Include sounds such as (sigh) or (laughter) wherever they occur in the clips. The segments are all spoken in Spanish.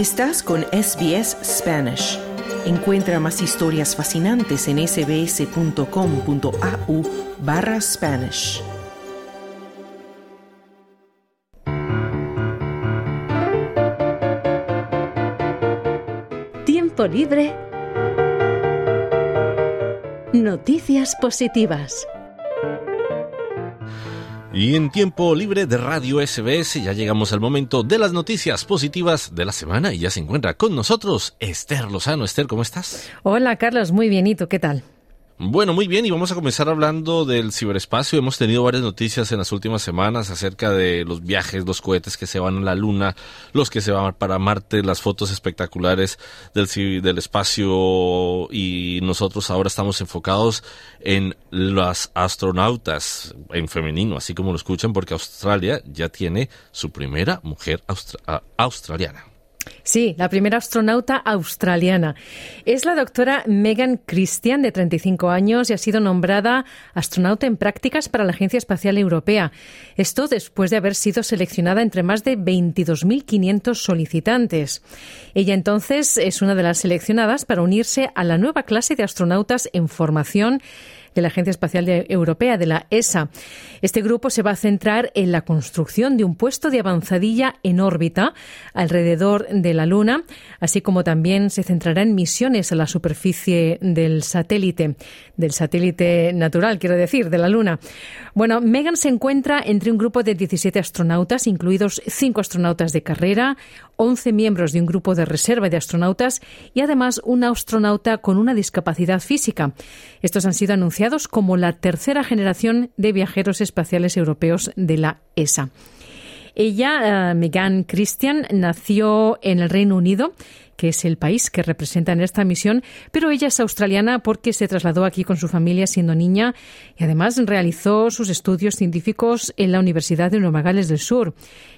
Estás con SBS Spanish. Encuentra más historias fascinantes en sbs.com.au barra Spanish. Tiempo libre. Noticias positivas. Y en tiempo libre de Radio SBS ya llegamos al momento de las noticias positivas de la semana y ya se encuentra con nosotros Esther Lozano. Esther, ¿cómo estás? Hola Carlos, muy bienito, ¿qué tal? Bueno, muy bien, y vamos a comenzar hablando del ciberespacio. Hemos tenido varias noticias en las últimas semanas acerca de los viajes, los cohetes que se van a la Luna, los que se van para Marte, las fotos espectaculares del, del espacio y nosotros ahora estamos enfocados en las astronautas en femenino, así como lo escuchan, porque Australia ya tiene su primera mujer australiana. Sí, la primera astronauta australiana. Es la doctora Megan Christian, de 35 años, y ha sido nombrada astronauta en prácticas para la Agencia Espacial Europea. Esto después de haber sido seleccionada entre más de 22.500 solicitantes. Ella entonces es una de las seleccionadas para unirse a la nueva clase de astronautas en formación de la Agencia Espacial Europea, de la ESA. Este grupo se va a centrar en la construcción de un puesto de avanzadilla en órbita alrededor de la Luna, así como también se centrará en misiones a la superficie del satélite, del satélite natural, quiero decir, de la Luna. Bueno, Megan se encuentra entre un grupo de 17 astronautas, incluidos cinco astronautas de carrera, 11 miembros de un grupo de reserva de astronautas y además una astronauta con una discapacidad física. Estos han sido anunciados como la tercera generación de viajeros espaciales europeos de la ESA. Ella, eh, Megan Christian, nació en el Reino Unido que es el país que representa en esta misión, pero ella es australiana porque se trasladó aquí con su familia siendo niña y además realizó sus estudios científicos en la Universidad de Nueva Gales del Sur.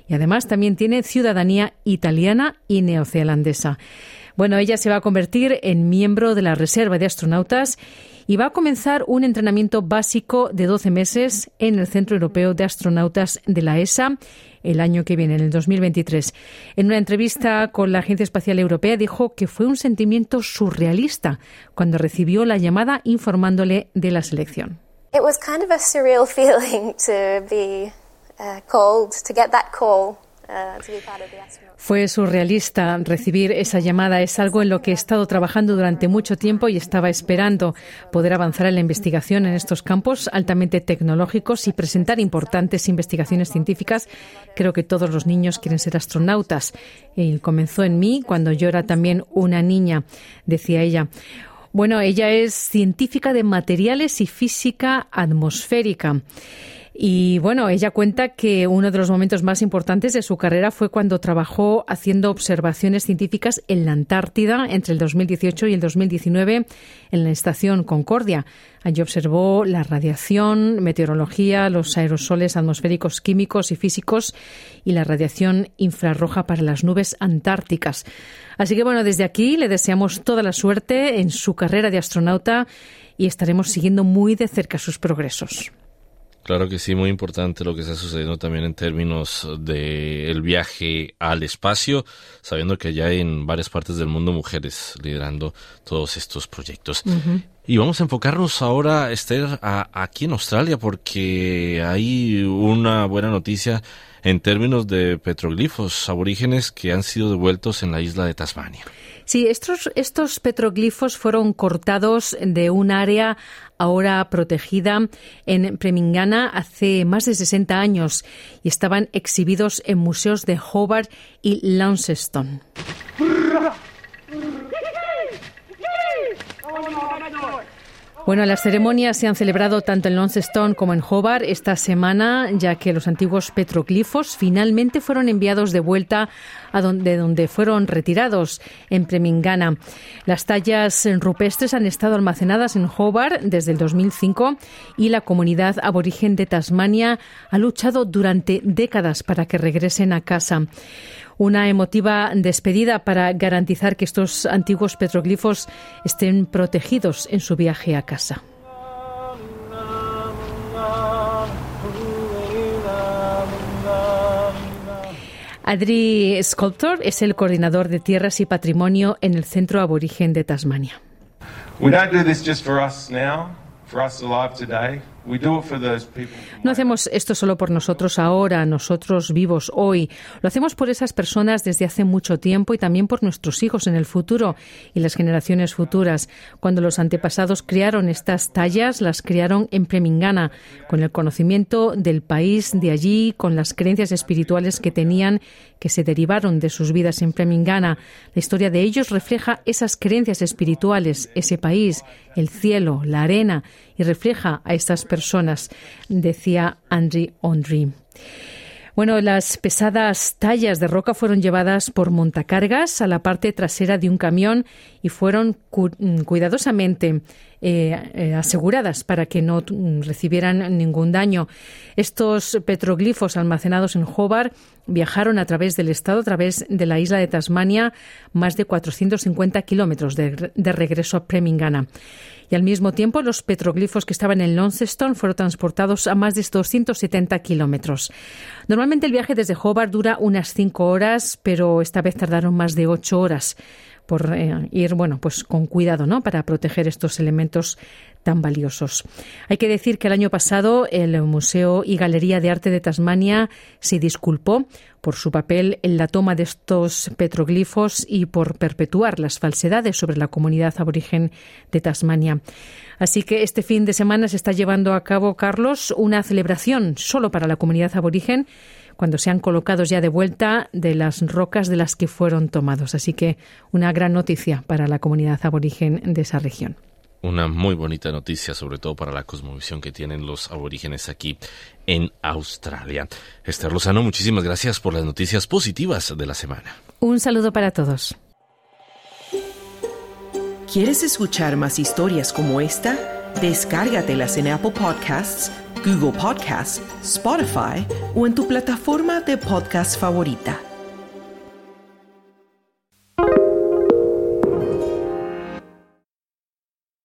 Y además también tiene ciudadanía italiana y neozelandesa. Bueno, ella se va a convertir en miembro de la Reserva de Astronautas y va a comenzar un entrenamiento básico de 12 meses en el Centro Europeo de Astronautas de la ESA el año que viene, en el 2023. En una entrevista con la Agencia Espacial Europea dijo que fue un sentimiento surrealista cuando recibió la llamada informándole de la selección. It was kind of a surreal (laughs) feeling to be uh, called, to get that call fue surrealista recibir esa llamada. Es algo en lo que he estado trabajando durante mucho tiempo y estaba esperando poder avanzar en la investigación en estos campos altamente tecnológicos y presentar importantes investigaciones científicas. Creo que todos los niños quieren ser astronautas. Y comenzó en mí cuando yo era también una niña, decía ella. Bueno, ella es científica de materiales y física atmosférica. Y bueno, ella cuenta que uno de los momentos más importantes de su carrera fue cuando trabajó haciendo observaciones científicas en la Antártida entre el 2018 y el 2019 en la estación Concordia. Allí observó la radiación, meteorología, los aerosoles atmosféricos químicos y físicos y la radiación infrarroja para las nubes antárticas. Así que bueno, desde aquí le deseamos toda la suerte en su carrera de astronauta y estaremos siguiendo muy de cerca sus progresos. Claro que sí, muy importante lo que está sucediendo también en términos de el viaje al espacio, sabiendo que ya hay en varias partes del mundo mujeres liderando todos estos proyectos. Y vamos a enfocarnos ahora, Esther, aquí en Australia, porque hay una buena noticia en términos de petroglifos aborígenes que han sido devueltos en la isla de Tasmania. Sí, estos, estos petroglifos fueron cortados de un área ahora protegida en Premingana hace más de 60 años y estaban exhibidos en museos de Hobart y Launceston. Bueno, las ceremonias se han celebrado tanto en Launceston como en Hobart esta semana, ya que los antiguos petroglifos finalmente fueron enviados de vuelta a donde, donde fueron retirados, en Premingana. Las tallas rupestres han estado almacenadas en Hobart desde el 2005 y la comunidad aborigen de Tasmania ha luchado durante décadas para que regresen a casa una emotiva despedida para garantizar que estos antiguos petroglifos estén protegidos en su viaje a casa. Adri Sculptor es el coordinador de tierras y patrimonio en el Centro Aborigen de Tasmania. We don't do this just for us now, for us alive. We do it for those people. No hacemos esto solo por nosotros ahora, nosotros vivos hoy. Lo hacemos por esas personas desde hace mucho tiempo y también por nuestros hijos en el futuro y las generaciones futuras. Cuando los antepasados crearon estas tallas, las crearon en Premingana, con el conocimiento del país de allí, con las creencias espirituales que tenían que se derivaron de sus vidas en Premingana. La historia de ellos refleja esas creencias espirituales, ese país, el cielo, la arena, y refleja a estas personas, decía Andri Ondri. Bueno, las pesadas tallas de roca fueron llevadas por montacargas a la parte trasera de un camión y fueron cuidadosamente eh, eh, aseguradas para que no recibieran ningún daño. Estos petroglifos almacenados en Hobart viajaron a través del estado, a través de la isla de Tasmania, más de 450 kilómetros de, de regreso a Premingana y al mismo tiempo los petroglifos que estaban en Launceston fueron transportados a más de 270 kilómetros. Normalmente el viaje desde Hobart dura unas cinco horas, pero esta vez tardaron más de ocho horas por eh, ir, bueno, pues con cuidado, ¿no? Para proteger estos elementos tan valiosos. Hay que decir que el año pasado el Museo y Galería de Arte de Tasmania se disculpó por su papel en la toma de estos petroglifos y por perpetuar las falsedades sobre la comunidad aborigen de Tasmania. Así que este fin de semana se está llevando a cabo, Carlos, una celebración solo para la comunidad aborigen cuando sean colocados ya de vuelta de las rocas de las que fueron tomados. Así que una gran noticia para la comunidad aborigen de esa región una muy bonita noticia, sobre todo para la cosmovisión que tienen los aborígenes aquí en Australia. Esther Lozano, muchísimas gracias por las noticias positivas de la semana. Un saludo para todos. ¿Quieres escuchar más historias como esta? Descárgatelas en Apple Podcasts, Google Podcasts, Spotify o en tu plataforma de podcast favorita.